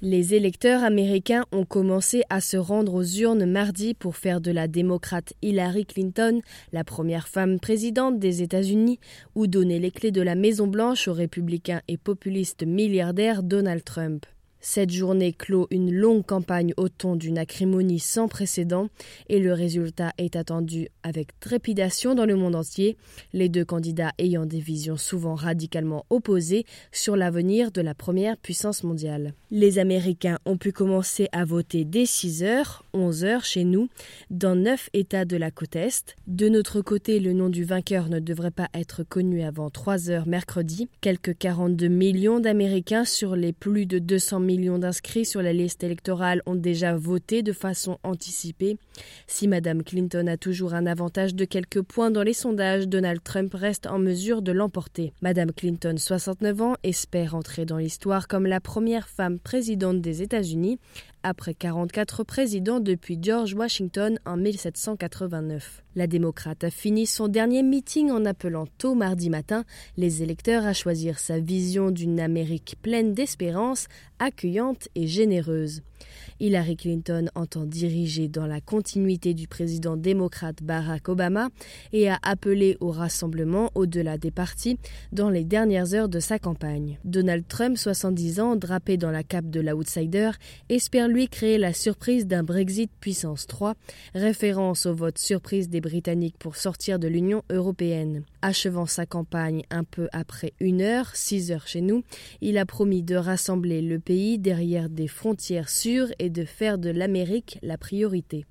Les électeurs américains ont commencé à se rendre aux urnes mardi pour faire de la démocrate Hillary Clinton la première femme présidente des États-Unis ou donner les clés de la Maison-Blanche au républicain et populiste milliardaire Donald Trump. Cette journée clôt une longue campagne au ton d'une acrimonie sans précédent et le résultat est attendu avec trépidation dans le monde entier, les deux candidats ayant des visions souvent radicalement opposées sur l'avenir de la première puissance mondiale. Les Américains ont pu commencer à voter dès 6 heures, 11 heures chez nous, dans neuf États de la côte Est. De notre côté, le nom du vainqueur ne devrait pas être connu avant 3 heures mercredi. Quelques 42 millions d'Américains sur les plus de 200 millions d'inscrits sur la liste électorale ont déjà voté de façon anticipée. Si Mme Clinton a toujours un avantage de quelques points dans les sondages, Donald Trump reste en mesure de l'emporter. Mme Clinton, 69 ans, espère entrer dans l'histoire comme la première femme présidente des États-Unis après 44 présidents depuis George Washington en 1789. La démocrate a fini son dernier meeting en appelant tôt mardi matin les électeurs à choisir sa vision d'une Amérique pleine d'espérance, accueillante et généreuse. Hillary Clinton entend diriger dans la continuité du président démocrate Barack Obama et a appelé au rassemblement au-delà des partis dans les dernières heures de sa campagne. Donald Trump, 70 ans, drapé dans la cape de l'outsider, espère lui créer la surprise d'un Brexit puissance 3, référence au vote surprise des Britanniques pour sortir de l'Union européenne. Achevant sa campagne un peu après une heure, 6 heures chez nous, il a promis de rassembler le pays derrière des frontières sûres et de faire de l'Amérique la priorité.